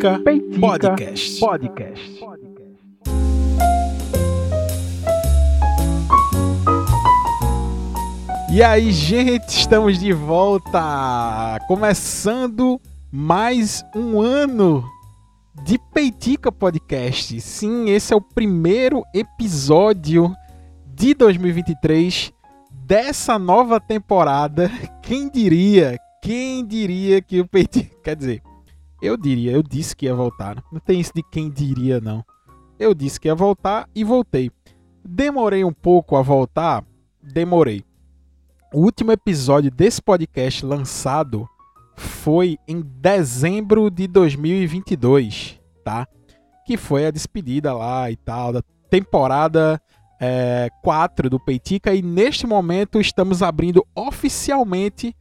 Peitica, Peitica Podcast. Podcast. E aí, gente, estamos de volta! Começando mais um ano de Peitica Podcast. Sim, esse é o primeiro episódio de 2023 dessa nova temporada. Quem diria? Quem diria que o Peitica. Quer dizer, eu diria, eu disse que ia voltar. Né? Não tem isso de quem diria, não. Eu disse que ia voltar e voltei. Demorei um pouco a voltar? Demorei. O último episódio desse podcast lançado foi em dezembro de 2022, tá? Que foi a despedida lá e tal, da temporada é, 4 do Peitica. E neste momento estamos abrindo oficialmente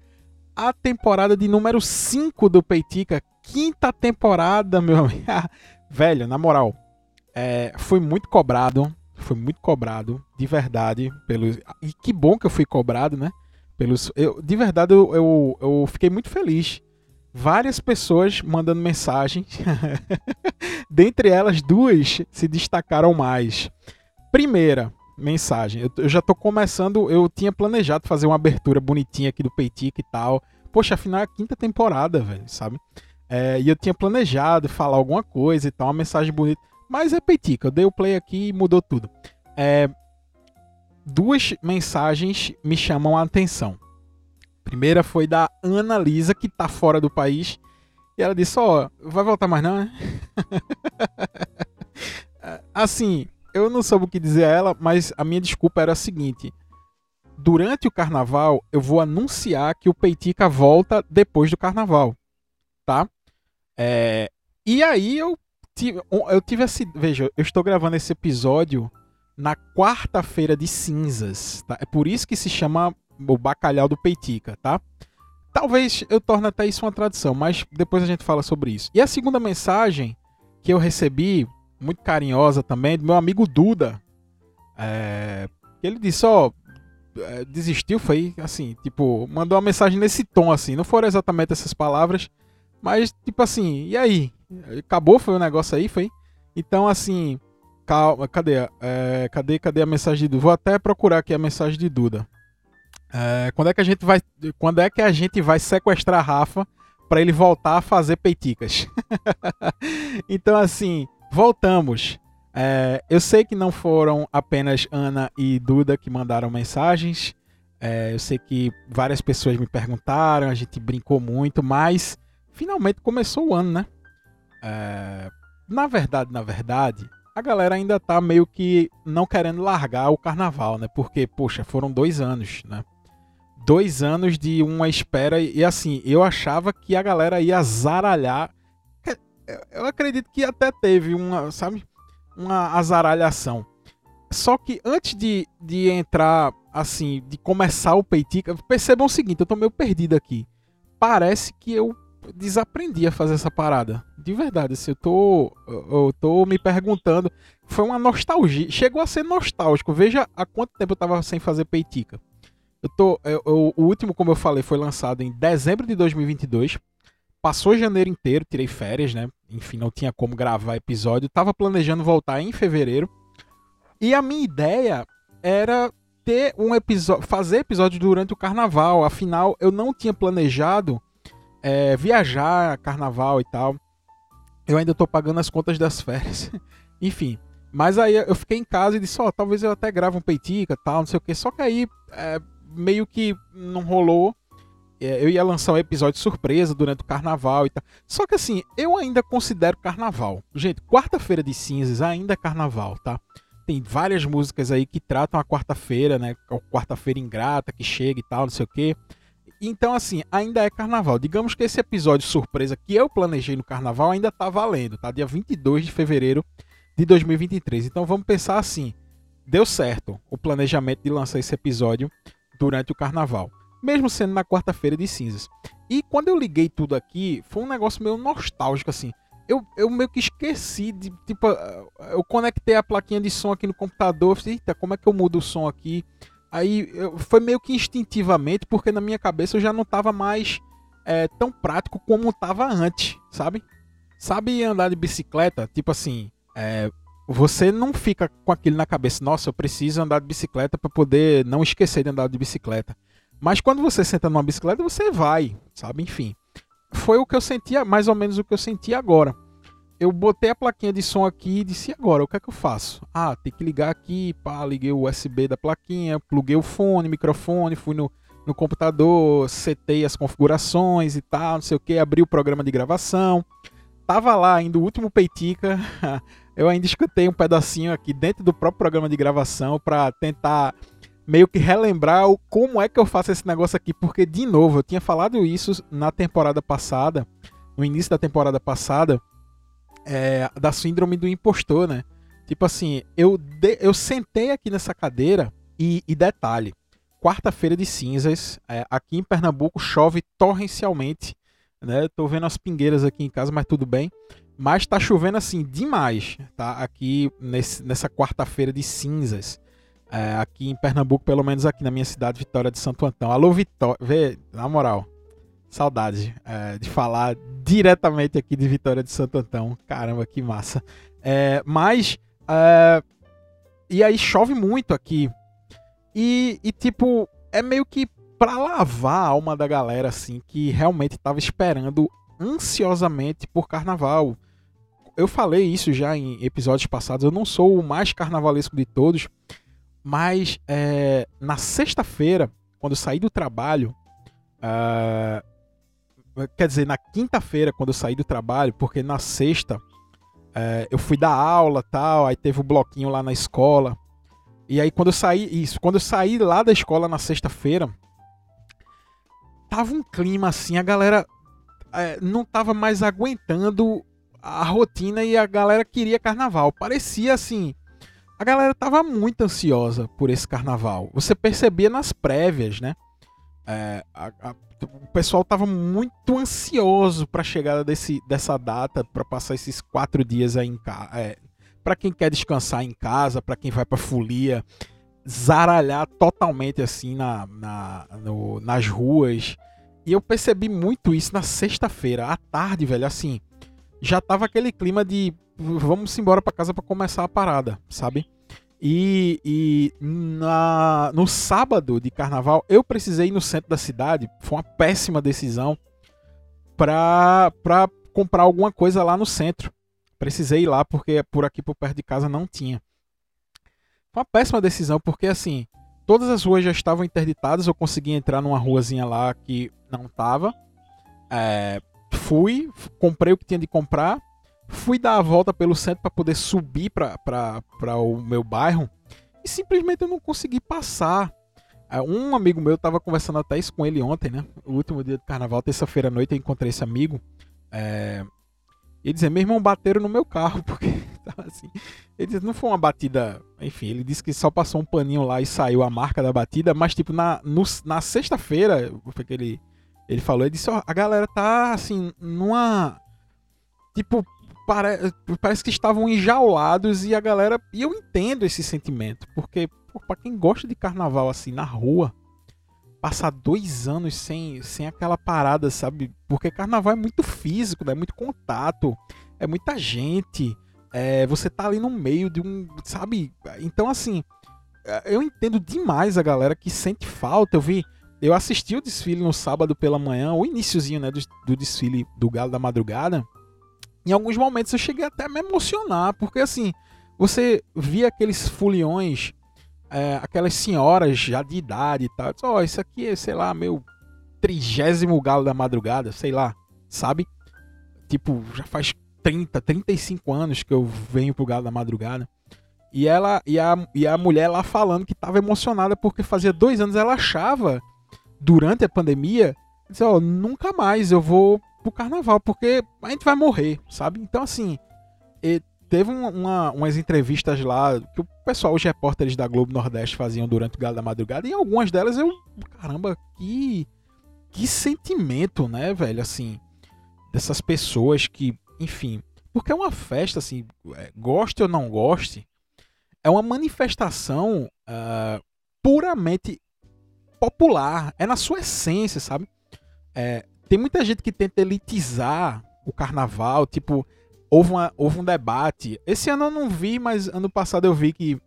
a temporada de número 5 do Peitica, quinta temporada, meu amigo. Velho, na moral, é, foi muito cobrado. Foi muito cobrado, de verdade. Pelos... E que bom que eu fui cobrado, né? Pelos... Eu, de verdade, eu, eu, eu fiquei muito feliz. Várias pessoas mandando mensagens. Dentre elas, duas se destacaram mais. Primeira mensagem. Eu, eu já tô começando. Eu tinha planejado fazer uma abertura bonitinha aqui do Peitica e tal. Poxa, afinal é a quinta temporada, velho, sabe? É, e eu tinha planejado falar alguma coisa e tal, uma mensagem bonita. Mas é peitica, eu dei o play aqui e mudou tudo. É, duas mensagens me chamam a atenção. Primeira foi da Ana Lisa, que tá fora do país. E ela disse: Ó, oh, vai voltar mais não, né? assim, eu não soube o que dizer a ela, mas a minha desculpa era a seguinte: durante o carnaval, eu vou anunciar que o Peitica volta depois do carnaval, tá? É, e aí eu tive, eu tive esse. Veja, eu estou gravando esse episódio na quarta-feira de cinzas. Tá? É por isso que se chama o bacalhau do Peitica, tá? Talvez eu torne até isso uma tradição, mas depois a gente fala sobre isso. E a segunda mensagem que eu recebi, muito carinhosa também, do meu amigo Duda. É, ele disse: Ó, oh, desistiu, foi assim, tipo, mandou uma mensagem nesse tom, assim. Não foram exatamente essas palavras, mas, tipo assim, e aí? Acabou, foi o um negócio aí, foi? Então, assim, calma, cadê? É, cadê, cadê a mensagem de Duda? Vou até procurar aqui a mensagem de Duda. É, quando é que a gente vai, quando é que a gente vai sequestrar Rafa para ele voltar a fazer peiticas? então, assim, voltamos. É, eu sei que não foram apenas Ana e Duda que mandaram mensagens. É, eu sei que várias pessoas me perguntaram, a gente brincou muito, mas finalmente começou o ano, né? É, na verdade, na verdade, a galera ainda tá meio que não querendo largar o carnaval, né? Porque, poxa, foram dois anos, né? Dois anos de uma espera e assim, eu achava que a galera ia zaralhar. Eu acredito que até teve uma, sabe? Uma azaralhação. Só que antes de, de entrar, assim, de começar o Peitica, percebam o seguinte, eu tô meio perdido aqui. Parece que eu desaprendi a fazer essa parada. De verdade, assim, eu tô, eu tô me perguntando. Foi uma nostalgia. Chegou a ser nostálgico. Veja há quanto tempo eu tava sem fazer peitica. Eu tô, eu, eu, o último, como eu falei, foi lançado em dezembro de 2022. Passou janeiro inteiro, tirei férias, né? Enfim, não tinha como gravar episódio. Tava planejando voltar em fevereiro. E a minha ideia era ter um episódio, fazer episódio durante o carnaval. Afinal, eu não tinha planejado é, viajar, carnaval e tal. Eu ainda tô pagando as contas das férias. Enfim. Mas aí eu fiquei em casa e disse, ó, oh, talvez eu até grave um peitica tal, não sei o que. Só que aí é, meio que não rolou. É, eu ia lançar um episódio surpresa durante o carnaval e tal. Só que assim, eu ainda considero carnaval. Gente, quarta-feira de cinzas ainda é carnaval, tá? Tem várias músicas aí que tratam a quarta-feira, né? Quarta-feira ingrata que chega e tal, não sei o que. Então, assim, ainda é carnaval. Digamos que esse episódio surpresa que eu planejei no carnaval ainda tá valendo, tá? Dia 22 de fevereiro de 2023. Então, vamos pensar assim: deu certo o planejamento de lançar esse episódio durante o carnaval, mesmo sendo na quarta-feira de cinzas. E quando eu liguei tudo aqui, foi um negócio meio nostálgico, assim. Eu, eu meio que esqueci de. Tipo, eu conectei a plaquinha de som aqui no computador. Falei, eita, como é que eu mudo o som aqui? Aí eu, foi meio que instintivamente, porque na minha cabeça eu já não estava mais é, tão prático como estava antes, sabe? Sabe andar de bicicleta? Tipo assim, é, você não fica com aquilo na cabeça, nossa, eu preciso andar de bicicleta para poder não esquecer de andar de bicicleta. Mas quando você senta numa bicicleta, você vai, sabe? Enfim. Foi o que eu sentia, mais ou menos o que eu senti agora. Eu botei a plaquinha de som aqui e disse, agora, o que é que eu faço? Ah, tem que ligar aqui, pá, liguei o USB da plaquinha, pluguei o fone, microfone, fui no, no computador, setei as configurações e tal, não sei o que, abri o programa de gravação. Tava lá ainda o último Peitica, eu ainda escutei um pedacinho aqui dentro do próprio programa de gravação para tentar meio que relembrar o, como é que eu faço esse negócio aqui, porque, de novo, eu tinha falado isso na temporada passada, no início da temporada passada, é, da síndrome do impostor, né? Tipo assim, eu, de, eu sentei aqui nessa cadeira e, e detalhe, quarta-feira de cinzas, é, aqui em Pernambuco chove torrencialmente, né? Tô vendo as pingueiras aqui em casa, mas tudo bem. Mas tá chovendo assim demais, tá? Aqui nesse, nessa quarta-feira de cinzas. É, aqui em Pernambuco, pelo menos aqui na minha cidade, Vitória de Santo Antão. Alô, Vitória. Vê, na moral, saudade é, de falar diretamente aqui de Vitória de Santo Antão. Caramba, que massa. É, mas. É, e aí chove muito aqui. E, e, tipo, é meio que pra lavar a alma da galera, assim, que realmente tava esperando ansiosamente por carnaval. Eu falei isso já em episódios passados. Eu não sou o mais carnavalesco de todos mas é, na sexta-feira, quando eu saí do trabalho, uh, quer dizer, na quinta-feira, quando eu saí do trabalho, porque na sexta uh, eu fui dar aula tal, aí teve o um bloquinho lá na escola. E aí quando eu saí, isso, quando eu saí lá da escola na sexta-feira, tava um clima assim, a galera uh, não tava mais aguentando a rotina e a galera queria carnaval. Parecia assim, a galera tava muito ansiosa por esse carnaval. Você percebia nas prévias, né? É, a, a, o pessoal tava muito ansioso para a chegada desse, dessa data, para passar esses quatro dias aí em casa. É, para quem quer descansar em casa, para quem vai para folia, zaralhar totalmente assim na, na no, nas ruas. E eu percebi muito isso na sexta-feira, à tarde, velho. Assim, já tava aquele clima de vamos embora para casa para começar a parada, sabe? E, e na, no sábado de carnaval, eu precisei ir no centro da cidade, foi uma péssima decisão, para comprar alguma coisa lá no centro. Precisei ir lá porque por aqui por perto de casa não tinha. Foi uma péssima decisão porque assim, todas as ruas já estavam interditadas, eu consegui entrar numa ruazinha lá que não tava. É, fui, comprei o que tinha de comprar, fui dar a volta pelo centro para poder subir para o meu bairro e simplesmente eu não consegui passar. É, um amigo meu estava conversando até isso com ele ontem, né? O último dia do carnaval, terça-feira à noite, eu encontrei esse amigo. É... Ele dizia, meu irmão, bateram no meu carro, porque tava assim. Ele disse, não foi uma batida. Enfim, ele disse que só passou um paninho lá e saiu a marca da batida, mas tipo, na, na sexta-feira, foi que ele, ele falou, ele disse, ó, a galera tá assim, numa. Tipo, pare, parece que estavam enjaulados e a galera. E eu entendo esse sentimento, porque para quem gosta de carnaval assim na rua, passar dois anos sem, sem aquela parada, sabe? Porque carnaval é muito físico, né? é muito contato, é muita gente, é, você tá ali no meio de um. Sabe? Então, assim, é, eu entendo demais a galera que sente falta. Eu vi. Eu assisti o desfile no sábado pela manhã, o iníciozinho né, do, do desfile do Galo da Madrugada em alguns momentos eu cheguei até a me emocionar, porque assim, você via aqueles foliões, é, aquelas senhoras já de idade e tal, ó, oh, isso aqui é, sei lá, meu trigésimo galo da madrugada, sei lá, sabe? Tipo, já faz 30, 35 anos que eu venho pro galo da madrugada. E ela e a, e a mulher lá falando que estava emocionada porque fazia dois anos ela achava, durante a pandemia, disse, ó, oh, nunca mais eu vou pro carnaval, porque a gente vai morrer, sabe? Então, assim, teve uma, umas entrevistas lá que o pessoal, os repórteres da Globo Nordeste faziam durante o Galo da Madrugada, e algumas delas eu, caramba, que, que sentimento, né, velho? Assim, dessas pessoas que, enfim, porque é uma festa, assim, é, goste ou não goste, é uma manifestação uh, puramente popular, é na sua essência, sabe? É, tem muita gente que tenta elitizar o carnaval, tipo, houve, uma, houve um debate. Esse ano eu não vi, mas ano passado eu vi que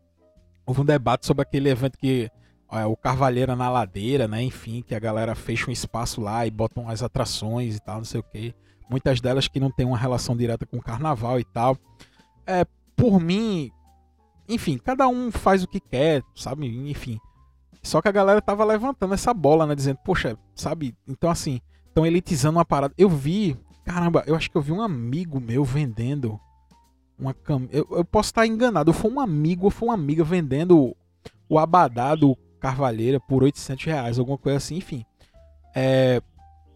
houve um debate sobre aquele evento que é, o Carvalheira na ladeira, né? Enfim, que a galera fecha um espaço lá e botam as atrações e tal, não sei o que. Muitas delas que não tem uma relação direta com o carnaval e tal. É, por mim, enfim, cada um faz o que quer, sabe? Enfim. Só que a galera tava levantando essa bola, né? Dizendo, poxa, sabe? Então, assim, estão elitizando uma parada. Eu vi, caramba, eu acho que eu vi um amigo meu vendendo uma cam... eu, eu posso estar enganado. Foi um amigo ou foi uma amiga vendendo o abadá do Carvalheira por 800 reais, alguma coisa assim, enfim. É,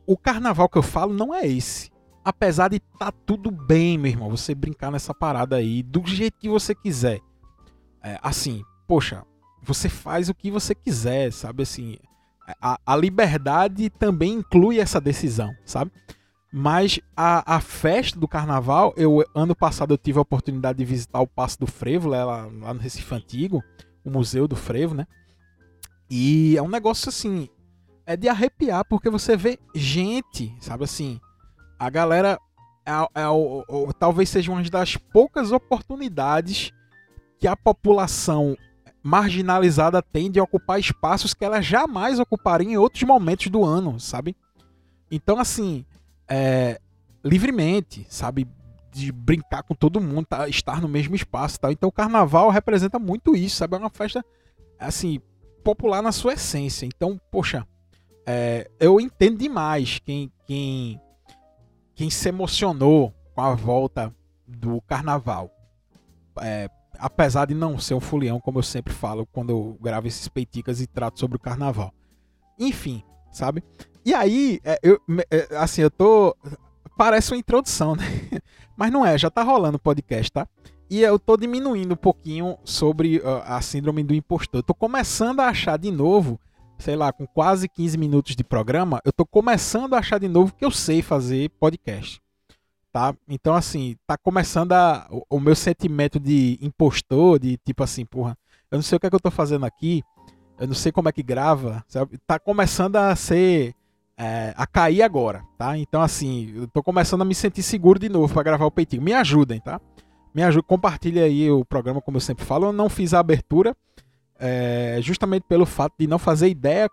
o carnaval que eu falo não é esse. Apesar de tá tudo bem, meu irmão, você brincar nessa parada aí do jeito que você quiser. É, assim, poxa, você faz o que você quiser, sabe? Assim, a, a liberdade também inclui essa decisão, sabe? Mas a, a festa do carnaval, eu ano passado eu tive a oportunidade de visitar o Passo do Frevo, lá, lá no Recife Antigo, o Museu do Frevo, né? E é um negócio assim, é de arrepiar, porque você vê gente, sabe assim, a galera é, é, é, talvez seja uma das poucas oportunidades que a população marginalizada tem de ocupar espaços que ela jamais ocuparia em outros momentos do ano, sabe? Então, assim, é, livremente, sabe? De brincar com todo mundo, tá, estar no mesmo espaço tal. Então, o carnaval representa muito isso, sabe? É uma festa, assim, popular na sua essência. Então, poxa, é, eu entendo demais quem, quem, quem se emocionou com a volta do carnaval. É, apesar de não ser um fulião, como eu sempre falo quando eu gravo esses peiticas e trato sobre o carnaval. Enfim, sabe? E aí, é, eu, é, assim, eu tô. Parece uma introdução, né? Mas não é, já tá rolando o podcast, tá? E eu tô diminuindo um pouquinho sobre a síndrome do impostor. Eu tô começando a achar de novo, sei lá, com quase 15 minutos de programa, eu tô começando a achar de novo que eu sei fazer podcast. Tá? Então, assim, tá começando a, o, o meu sentimento de impostor, de tipo assim, porra, eu não sei o que é que eu tô fazendo aqui, eu não sei como é que grava, sabe? Tá começando a ser. É, a cair agora, tá? Então, assim, eu tô começando a me sentir seguro de novo para gravar o peitinho. Me ajudem, tá? me ajude, compartilhe aí o programa, como eu sempre falo. Eu não fiz a abertura, é, justamente pelo fato de não fazer ideia,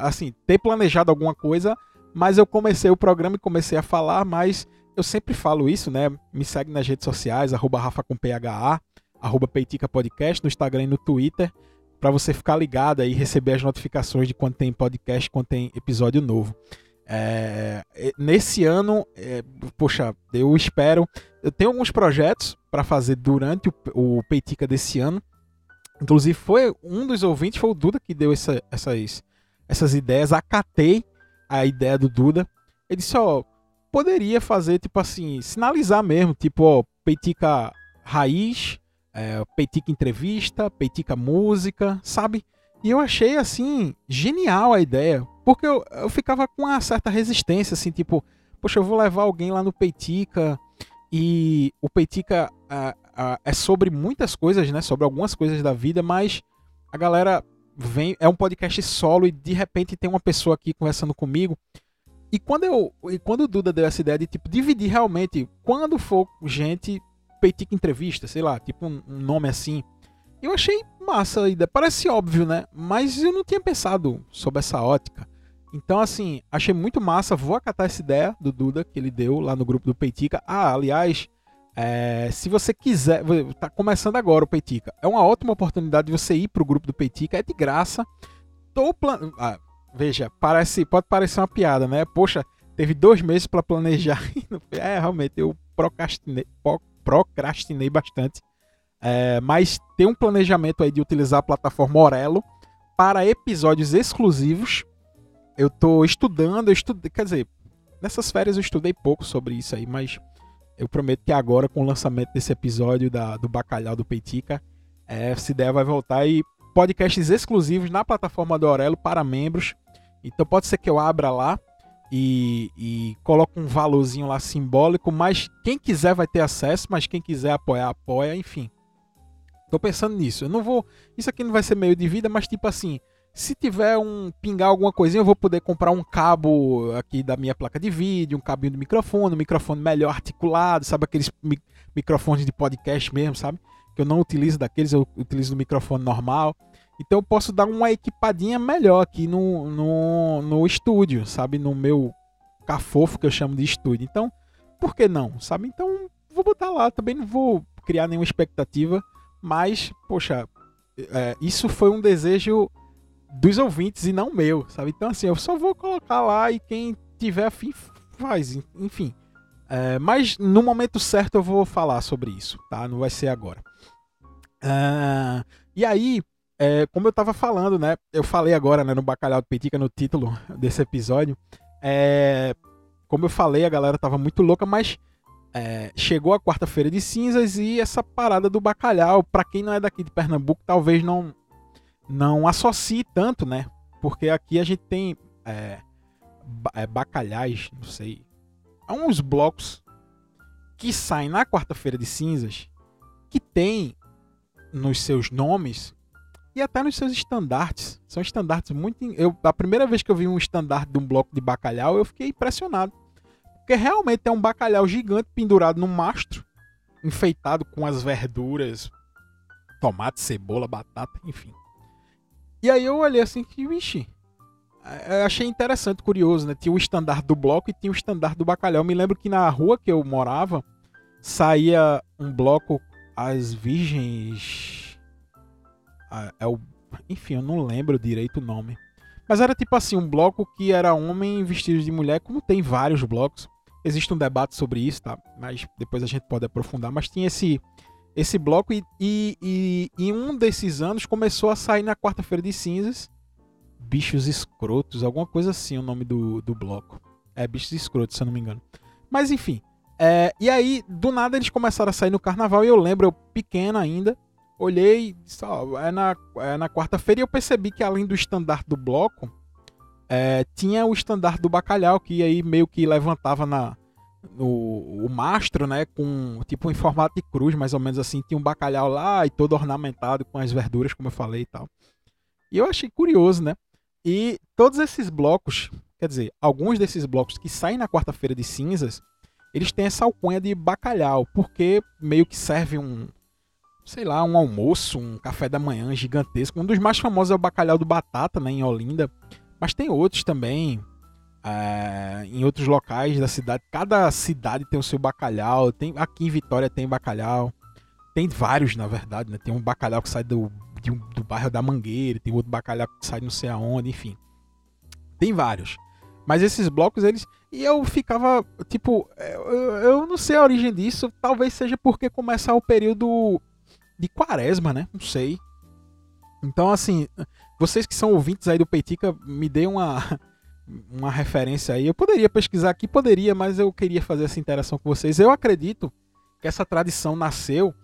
assim, ter planejado alguma coisa, mas eu comecei o programa e comecei a falar, mas eu sempre falo isso, né? Me segue nas redes sociais, arroba Rafa com PHA, arroba Peitica Podcast, no Instagram e no Twitter, para você ficar ligado e receber as notificações de quando tem podcast, quando tem episódio novo. É, nesse ano, é, poxa, eu espero. Eu tenho alguns projetos para fazer durante o, o Peitica desse ano. Inclusive, foi um dos ouvintes, foi o Duda que deu essa, essas, essas ideias. Acatei a ideia do Duda. Ele disse: Ó, poderia fazer, tipo assim, sinalizar mesmo, tipo, ó, Peitica Raiz, é, Peitica Entrevista, Peitica Música, sabe? E eu achei, assim, genial a ideia. Porque eu, eu ficava com uma certa resistência, assim, tipo, poxa, eu vou levar alguém lá no Peitica e o Peitica é sobre muitas coisas, né? Sobre algumas coisas da vida, mas a galera vem. É um podcast solo e de repente tem uma pessoa aqui conversando comigo. E quando eu. E quando o Duda deu essa ideia de tipo, dividir realmente, quando for gente, Peitica entrevista, sei lá, tipo um, um nome assim. Eu achei massa a ideia. Parece óbvio, né? Mas eu não tinha pensado sobre essa ótica. Então, assim, achei muito massa. Vou acatar essa ideia do Duda que ele deu lá no grupo do Peitica. Ah, aliás, é, se você quiser, tá começando agora o Peitica. É uma ótima oportunidade de você ir pro grupo do Peitica, é de graça. Tô plan... Ah, veja, parece, pode parecer uma piada, né? Poxa, teve dois meses para planejar. é, realmente, eu procrastinei, procrastinei bastante. É, mas tem um planejamento aí de utilizar a plataforma Orelo para episódios exclusivos eu tô estudando, eu estudei, quer dizer, nessas férias eu estudei pouco sobre isso aí, mas eu prometo que agora, com o lançamento desse episódio da, do Bacalhau do Peitica, é, essa ideia vai voltar e podcasts exclusivos na plataforma do Aurelo para membros. Então pode ser que eu abra lá e, e coloque um valorzinho lá simbólico, mas quem quiser vai ter acesso, mas quem quiser apoiar, apoia, enfim. Tô pensando nisso. Eu não vou. Isso aqui não vai ser meio de vida, mas tipo assim, se tiver um pingar alguma coisinha, eu vou poder comprar um cabo aqui da minha placa de vídeo, um cabinho de microfone, um microfone melhor articulado, sabe aqueles mi microfones de podcast mesmo, sabe? Que eu não utilizo daqueles, eu utilizo do microfone normal. Então eu posso dar uma equipadinha melhor aqui no, no, no estúdio, sabe? No meu cafofo que eu chamo de estúdio. Então, por que não, sabe? Então, vou botar lá. Também não vou criar nenhuma expectativa, mas, poxa, é, isso foi um desejo dos ouvintes e não meu, sabe? Então, assim, eu só vou colocar lá e quem tiver afim faz, enfim. É, mas no momento certo eu vou falar sobre isso, tá? Não vai ser agora. Uh, e aí, é, como eu tava falando, né? Eu falei agora né, no Bacalhau de Petica, no título desse episódio. É, como eu falei, a galera tava muito louca, mas é, chegou a quarta-feira de cinzas e essa parada do bacalhau, para quem não é daqui de Pernambuco, talvez não não associe tanto, né? Porque aqui a gente tem é, é, bacalhais, não sei, uns blocos que saem na quarta-feira de cinzas que tem nos seus nomes e até nos seus estandartes. São estandartes muito. Eu, a primeira vez que eu vi um estandarte de um bloco de bacalhau, eu fiquei impressionado. Porque realmente é um bacalhau gigante pendurado num mastro, enfeitado com as verduras, tomate, cebola, batata, enfim. E aí eu olhei assim que, vixe, é, achei interessante, curioso, né? Tinha o estandarte do bloco e tinha o estandarte do bacalhau. Eu me lembro que na rua que eu morava, saía um bloco As Virgens. É o... Enfim, eu não lembro direito o nome. Mas era tipo assim, um bloco que era homem vestido de mulher, como tem vários blocos. Existe um debate sobre isso, tá? Mas depois a gente pode aprofundar. Mas tinha esse esse bloco e, e, e, um desses anos começou a sair na quarta-feira de cinzas Bichos Escrotos, alguma coisa assim o nome do, do bloco. É, Bichos Escrotos, se eu não me engano. Mas enfim, é, e aí do nada eles começaram a sair no carnaval e eu lembro, eu pequeno ainda, olhei, só, é na, é na quarta-feira e eu percebi que além do estandarte do bloco, é, tinha o estandarte do bacalhau que aí meio que levantava na, o, o mastro, né, com tipo em formato de cruz, mais ou menos assim, tinha um bacalhau lá e todo ornamentado com as verduras, como eu falei e tal. E eu achei curioso, né? E todos esses blocos, quer dizer, alguns desses blocos que saem na quarta-feira de cinzas, eles têm essa alcunha de bacalhau, porque meio que serve um, sei lá, um almoço, um café da manhã gigantesco. Um dos mais famosos é o bacalhau do Batata, né, em Olinda, mas tem outros também, é, em outros locais da cidade. Cada cidade tem o seu bacalhau. Tem aqui em Vitória tem bacalhau. Tem vários, na verdade, né? Tem um bacalhau que sai do, um, do bairro da Mangueira, tem outro bacalhau que sai não sei aonde, enfim. Tem vários. Mas esses blocos, eles. E eu ficava, tipo, eu, eu não sei a origem disso. Talvez seja porque começar o período de quaresma, né? Não sei. Então, assim, vocês que são ouvintes aí do Peitica, me dê uma, uma referência aí. Eu poderia pesquisar aqui, poderia, mas eu queria fazer essa interação com vocês. Eu acredito que essa tradição nasceu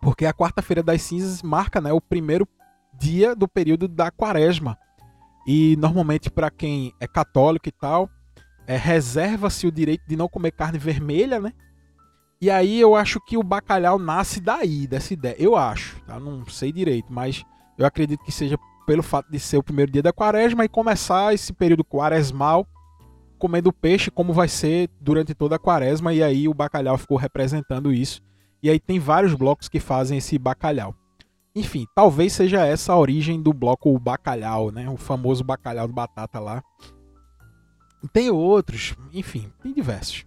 porque a quarta-feira das cinzas marca né, o primeiro dia do período da quaresma. E normalmente, para quem é católico e tal, é, reserva-se o direito de não comer carne vermelha, né? E aí eu acho que o bacalhau nasce daí, dessa ideia. Eu acho, tá? Não sei direito, mas eu acredito que seja pelo fato de ser o primeiro dia da quaresma e começar esse período quaresmal comendo peixe, como vai ser durante toda a quaresma, e aí o bacalhau ficou representando isso. E aí tem vários blocos que fazem esse bacalhau. Enfim, talvez seja essa a origem do bloco bacalhau, né? O famoso bacalhau de batata lá. Tem outros, enfim, tem diversos.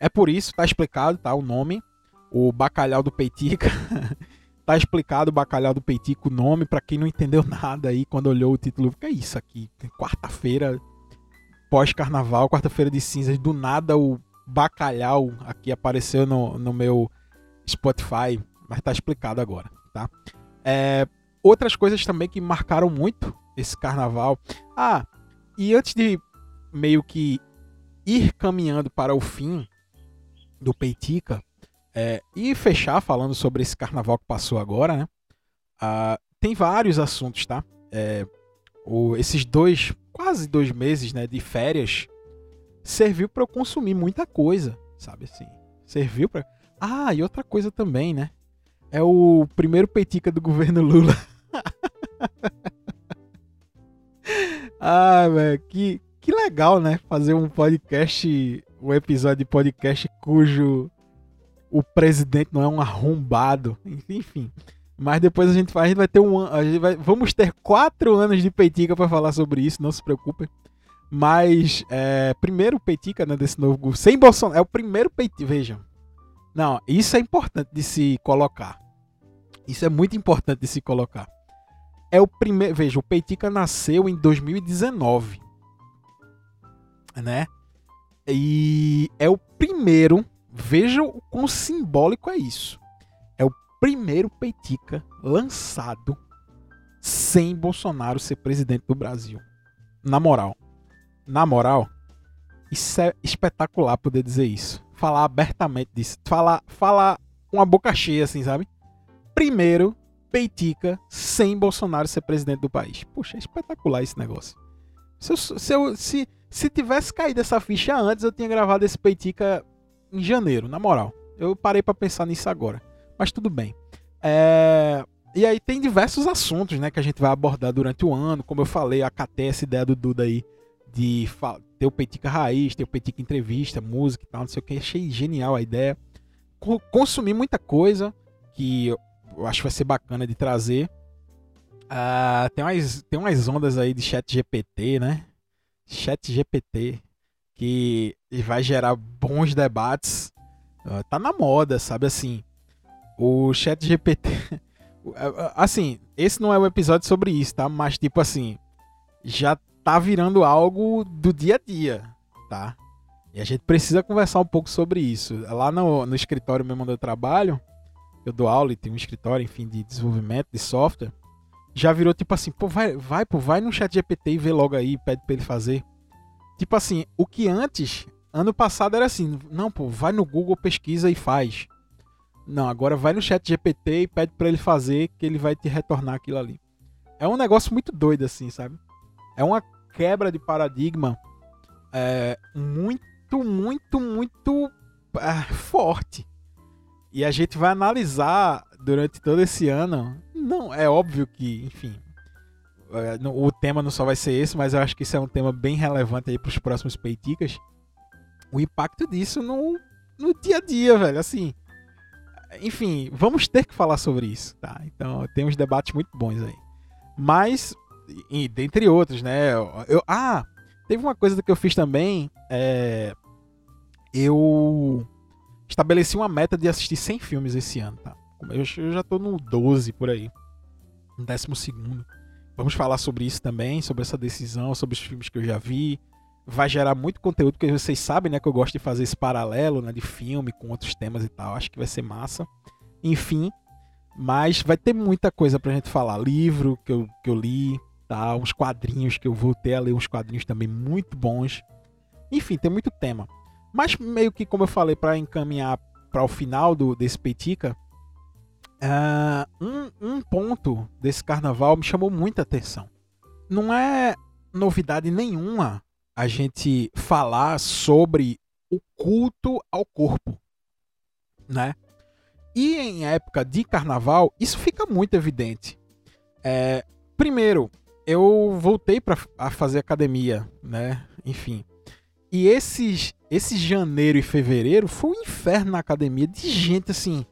É por isso, tá explicado, tá? O nome, o bacalhau do Peitica. Tá explicado o bacalhau do peitico, o nome, para quem não entendeu nada aí quando olhou o título. Que é isso aqui? Quarta-feira, pós-carnaval, quarta-feira de cinzas, do nada o bacalhau aqui apareceu no, no meu Spotify, mas tá explicado agora, tá? É, outras coisas também que marcaram muito esse carnaval. Ah, e antes de meio que ir caminhando para o fim do Peitica, é, e fechar falando sobre esse carnaval que passou agora, né? Ah, tem vários assuntos, tá? É, o, esses dois, quase dois meses, né, de férias, serviu para eu consumir muita coisa, sabe assim? Serviu para. Ah, e outra coisa também, né? É o primeiro petica do governo Lula. Ah, velho, que, que legal, né? Fazer um podcast, um episódio de podcast cujo o presidente não é um arrombado. Enfim. Mas depois a gente vai, a gente vai ter um a gente vai, vamos ter quatro anos de Peitica para falar sobre isso, não se preocupem. Mas é, primeiro Peitica, né, desse novo sem Bolsonaro, é o primeiro Peitica, vejam. Não, isso é importante de se colocar. Isso é muito importante de se colocar. É o primeiro, veja, o Peitica nasceu em 2019, né? E é o primeiro, veja o quão simbólico é isso primeiro Peitica lançado sem Bolsonaro ser presidente do Brasil. Na moral. Na moral, isso é espetacular poder dizer isso. Falar abertamente disso. Falar, falar com a boca cheia, assim, sabe? Primeiro Peitica sem Bolsonaro ser presidente do país. Poxa, é espetacular esse negócio. Se, eu, se, eu, se, se tivesse caído essa ficha antes, eu tinha gravado esse Peitica em janeiro, na moral. Eu parei para pensar nisso agora. Mas tudo bem. É... E aí tem diversos assuntos né, que a gente vai abordar durante o ano. Como eu falei, acatei essa ideia do Duda aí de ter o Petica Raiz, ter o Petica Entrevista, música e tal, não sei o que. Achei genial a ideia. Consumi muita coisa que eu acho que vai ser bacana de trazer. Uh, tem, umas, tem umas ondas aí de chat GPT, né? Chat GPT, que vai gerar bons debates. Uh, tá na moda, sabe assim. O chat GPT. assim, esse não é um episódio sobre isso, tá? Mas, tipo assim, já tá virando algo do dia a dia, tá? E a gente precisa conversar um pouco sobre isso. Lá no, no escritório mesmo onde eu trabalho, eu dou aula e tenho um escritório, enfim, de desenvolvimento de software. Já virou tipo assim, pô, vai, vai, pô, vai no chat GPT e vê logo aí, pede pra ele fazer. Tipo assim, o que antes, ano passado era assim, não, pô, vai no Google, pesquisa e faz. Não, agora vai no chat GPT e pede para ele fazer que ele vai te retornar aquilo ali. É um negócio muito doido assim, sabe? É uma quebra de paradigma é, muito, muito, muito é, forte. E a gente vai analisar durante todo esse ano. Não, é óbvio que, enfim, é, o tema não só vai ser esse, mas eu acho que isso é um tema bem relevante aí para os próximos peiticas. O impacto disso no, no dia a dia, velho. Assim, enfim, vamos ter que falar sobre isso, tá? Então, tem uns debates muito bons aí. Mas, e, dentre outros, né? Eu, ah, teve uma coisa que eu fiz também. É, eu estabeleci uma meta de assistir 100 filmes esse ano, tá? Eu, eu já tô no 12 por aí. No décimo segundo. Vamos falar sobre isso também, sobre essa decisão, sobre os filmes que eu já vi, vai gerar muito conteúdo, porque vocês sabem, né, que eu gosto de fazer esse paralelo, né, de filme com outros temas e tal. Acho que vai ser massa. Enfim, mas vai ter muita coisa pra gente falar. Livro que eu, que eu li, tá? Uns quadrinhos que eu voltei a ler, uns quadrinhos também muito bons. Enfim, tem muito tema. Mas meio que, como eu falei, para encaminhar para o final do, desse Petica, uh, um, um ponto desse carnaval me chamou muita atenção. Não é novidade nenhuma a gente falar sobre o culto ao corpo, né? E em época de carnaval, isso fica muito evidente. É, primeiro, eu voltei para fazer academia, né? Enfim. E esses, esse janeiro e fevereiro foi um inferno na academia de gente assim.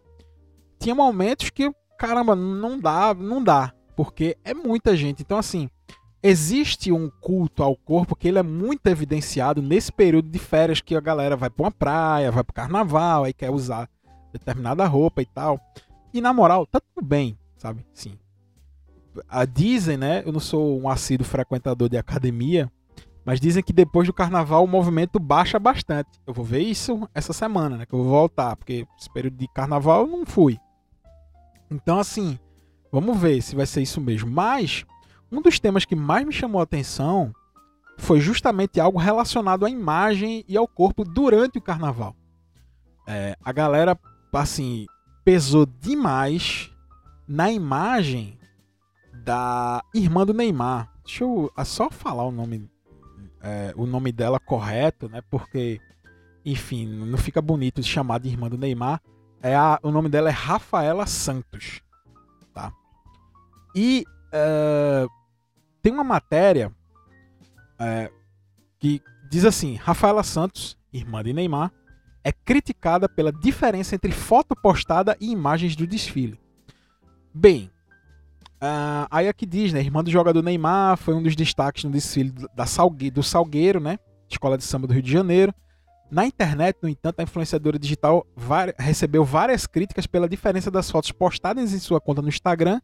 Tinha momentos que, caramba, não dá, não dá, porque é muita gente. Então, assim, existe um culto ao corpo que ele é muito evidenciado nesse período de férias que a galera vai para uma praia, vai para o carnaval, aí quer usar determinada roupa e tal. E na moral, tá tudo bem, sabe? Sim. A dizem, né? Eu não sou um assíduo frequentador de academia, mas dizem que depois do carnaval o movimento baixa bastante. Eu vou ver isso essa semana, né? Que eu vou voltar, porque esse período de carnaval eu não fui. Então, assim, vamos ver se vai ser isso mesmo. Mas um dos temas que mais me chamou a atenção foi justamente algo relacionado à imagem e ao corpo durante o carnaval. É, a galera, assim, pesou demais na imagem da irmã do Neymar. Deixa eu é só falar o nome, é, o nome dela correto, né? Porque, enfim, não fica bonito de chamar de irmã do Neymar. É a, o nome dela é Rafaela Santos, tá? E uh, tem uma matéria é, que diz assim: Rafaela Santos, irmã de Neymar, é criticada pela diferença entre foto postada e imagens do desfile. Bem, uh, aí aqui diz, né? Irmã do jogador Neymar foi um dos destaques no desfile da Salgue, do Salgueiro, né? Escola de Samba do Rio de Janeiro. Na internet, no entanto, a influenciadora digital recebeu várias críticas pela diferença das fotos postadas em sua conta no Instagram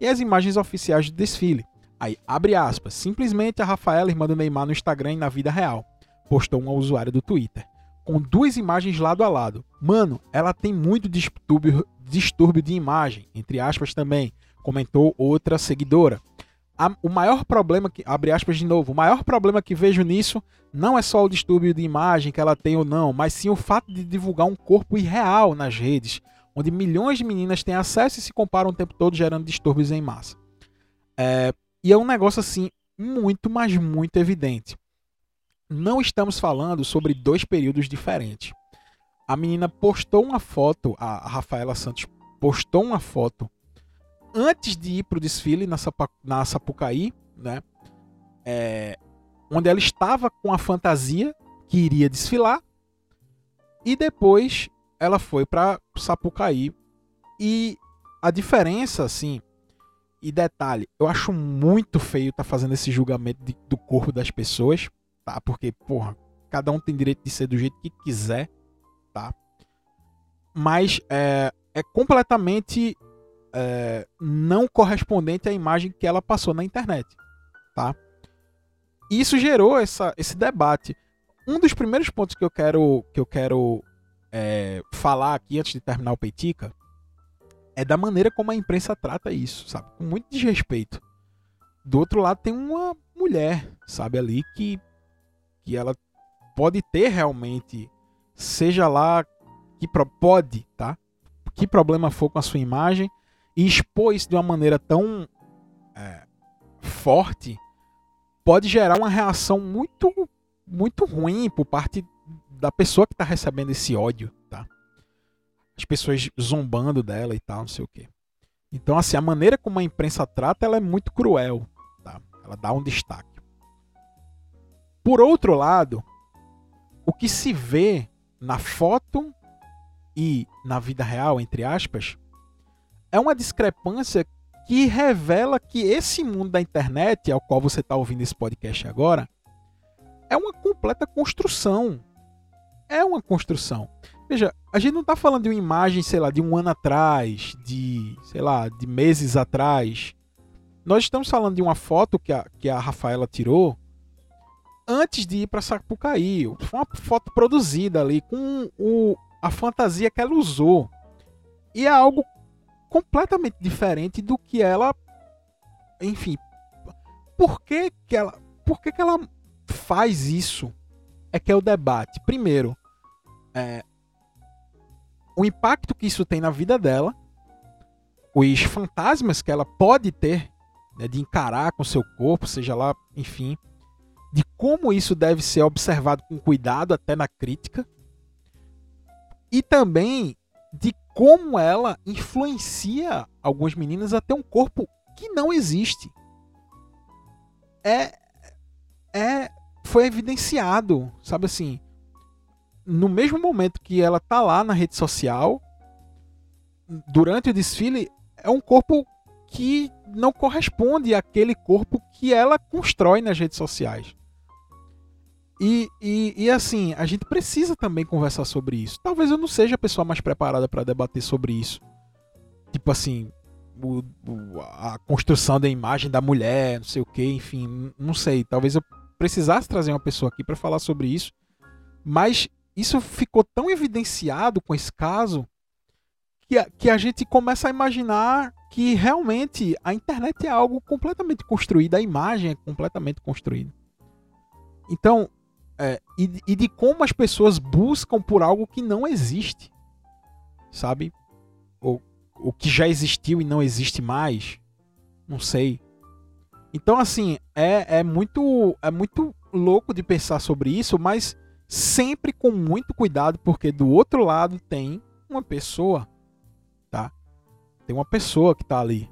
e as imagens oficiais do desfile. Aí, abre aspas, simplesmente a Rafaela, irmã do Neymar, no Instagram e na vida real, postou um usuário do Twitter, com duas imagens lado a lado. Mano, ela tem muito distúrbio, distúrbio de imagem, entre aspas também, comentou outra seguidora. A, o maior problema que, abre aspas de novo, o maior problema que vejo nisso não é só o distúrbio de imagem que ela tem ou não, mas sim o fato de divulgar um corpo irreal nas redes, onde milhões de meninas têm acesso e se comparam o tempo todo gerando distúrbios em massa. É, e é um negócio assim muito, mas muito evidente. Não estamos falando sobre dois períodos diferentes. A menina postou uma foto, a Rafaela Santos postou uma foto antes de ir para o desfile na, Sapa, na Sapucaí, né? É, onde ela estava com a fantasia que iria desfilar e depois ela foi para Sapucaí e a diferença assim e detalhe eu acho muito feio tá fazendo esse julgamento de, do corpo das pessoas tá porque porra cada um tem direito de ser do jeito que quiser tá mas é, é completamente é, não correspondente à imagem que ela passou na internet, tá? isso gerou essa, esse debate. Um dos primeiros pontos que eu quero que eu quero é, falar aqui antes de terminar o Peitica é da maneira como a imprensa trata isso, sabe? Com muito desrespeito. Do outro lado tem uma mulher, sabe ali que que ela pode ter realmente, seja lá que pode, tá? Que problema for com a sua imagem e expor isso de uma maneira tão é, forte pode gerar uma reação muito muito ruim por parte da pessoa que está recebendo esse ódio, tá? As pessoas zombando dela e tal, não sei o quê. Então, assim, a maneira como a imprensa trata, ela é muito cruel, tá? Ela dá um destaque. Por outro lado, o que se vê na foto e na vida real, entre aspas, é uma discrepância que revela que esse mundo da internet, ao qual você está ouvindo esse podcast agora, é uma completa construção. É uma construção. Veja, a gente não está falando de uma imagem, sei lá, de um ano atrás, de, sei lá, de meses atrás. Nós estamos falando de uma foto que a, que a Rafaela tirou antes de ir para Sapucaí. Foi uma foto produzida ali com o, a fantasia que ela usou. E é algo completamente diferente do que ela. Enfim. Por que, que ela. Por que, que ela faz isso? É que é o debate. Primeiro, é, o impacto que isso tem na vida dela, os fantasmas que ela pode ter né, de encarar com seu corpo, seja lá, enfim, de como isso deve ser observado com cuidado até na crítica, e também de como ela influencia algumas meninas a ter um corpo que não existe. É, é foi evidenciado, sabe assim, no mesmo momento que ela tá lá na rede social, durante o desfile, é um corpo que não corresponde àquele corpo que ela constrói nas redes sociais. E, e, e, assim, a gente precisa também conversar sobre isso. Talvez eu não seja a pessoa mais preparada para debater sobre isso. Tipo assim, o, o, a construção da imagem da mulher, não sei o que, enfim, não sei. Talvez eu precisasse trazer uma pessoa aqui para falar sobre isso. Mas isso ficou tão evidenciado com esse caso que a, que a gente começa a imaginar que realmente a internet é algo completamente construído, a imagem é completamente construída. Então, é, e, e de como as pessoas buscam por algo que não existe, sabe? Ou o que já existiu e não existe mais, não sei. Então, assim, é, é, muito, é muito louco de pensar sobre isso, mas sempre com muito cuidado, porque do outro lado tem uma pessoa, tá? Tem uma pessoa que tá ali.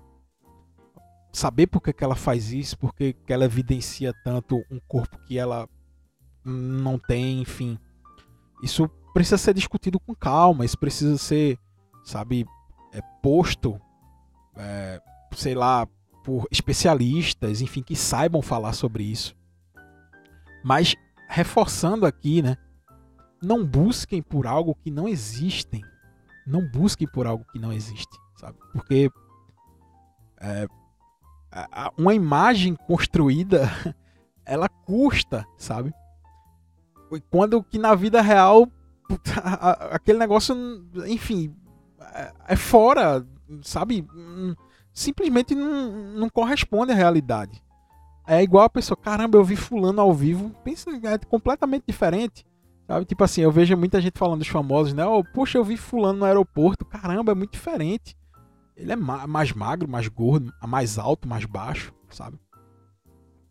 saber por que, que ela faz isso, por que, que ela evidencia tanto um corpo que ela não tem, enfim. Isso precisa ser discutido com calma, isso precisa ser, sabe, é, posto, é, sei lá, por especialistas, enfim, que saibam falar sobre isso. Mas reforçando aqui, né? Não busquem por algo que não existem. Não busquem por algo que não existe, sabe? Porque é, uma imagem construída, ela custa, sabe? Quando que na vida real aquele negócio, enfim, é, é fora, sabe? Hum, simplesmente não, não corresponde à realidade. É igual a pessoa, caramba, eu vi fulano ao vivo, pensa, é completamente diferente. Sabe? Tipo assim, eu vejo muita gente falando dos famosos, né? Oh, poxa, eu vi fulano no aeroporto, caramba, é muito diferente. Ele é ma mais magro, mais gordo, mais alto, mais baixo, sabe?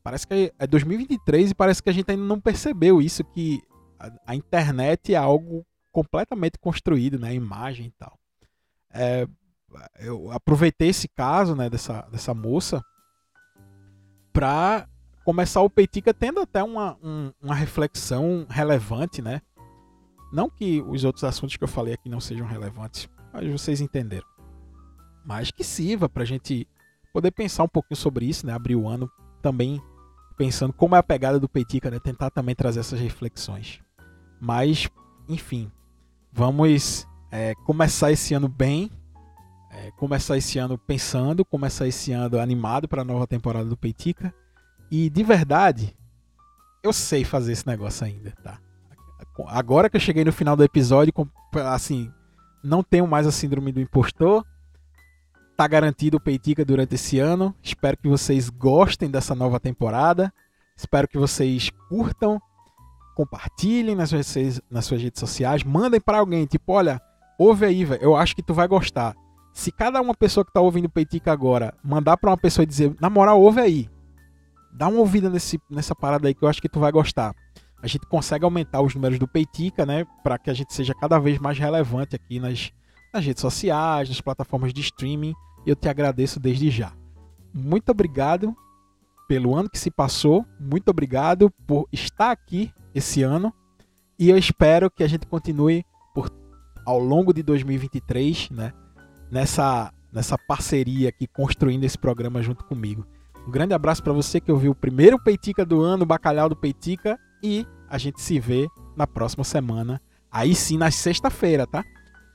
Parece que é 2023 e parece que a gente ainda não percebeu isso, que a, a internet é algo completamente construído, né? Imagem e tal. É, eu aproveitei esse caso, né, dessa, dessa moça para começar o Peitica tendo até uma, um, uma reflexão relevante, né? Não que os outros assuntos que eu falei aqui não sejam relevantes, mas vocês entenderam. Mas que sirva para a gente poder pensar um pouquinho sobre isso, né? Abrir o ano também pensando como é a pegada do Peitica, né? Tentar também trazer essas reflexões. Mas, enfim, vamos é, começar esse ano bem, é, começar esse ano pensando, começar esse ano animado para a nova temporada do Peitica. E de verdade, eu sei fazer esse negócio ainda, tá? Agora que eu cheguei no final do episódio, assim, não tenho mais a síndrome do impostor. Tá garantido o Peitica durante esse ano. Espero que vocês gostem dessa nova temporada. Espero que vocês curtam, compartilhem nas suas, nas suas redes sociais, mandem para alguém, tipo, olha, ouve aí, velho, eu acho que tu vai gostar. Se cada uma pessoa que tá ouvindo Peitica agora mandar para uma pessoa e dizer, na moral, ouve aí. Dá uma ouvida nesse, nessa parada aí que eu acho que tu vai gostar. A gente consegue aumentar os números do Peitica, né? Para que a gente seja cada vez mais relevante aqui nas, nas redes sociais, nas plataformas de streaming. Eu te agradeço desde já. Muito obrigado pelo ano que se passou. Muito obrigado por estar aqui esse ano. E eu espero que a gente continue por, ao longo de 2023, né? nessa, nessa parceria aqui, construindo esse programa junto comigo. Um grande abraço para você que ouviu o primeiro Peitica do ano, o Bacalhau do Peitica, e a gente se vê na próxima semana. Aí sim, na sexta-feira, tá?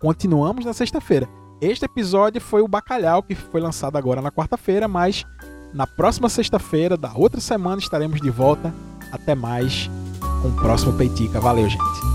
Continuamos na sexta-feira. Este episódio foi o Bacalhau, que foi lançado agora na quarta-feira, mas na próxima sexta-feira da outra semana estaremos de volta. Até mais com o próximo Peitica. Valeu, gente.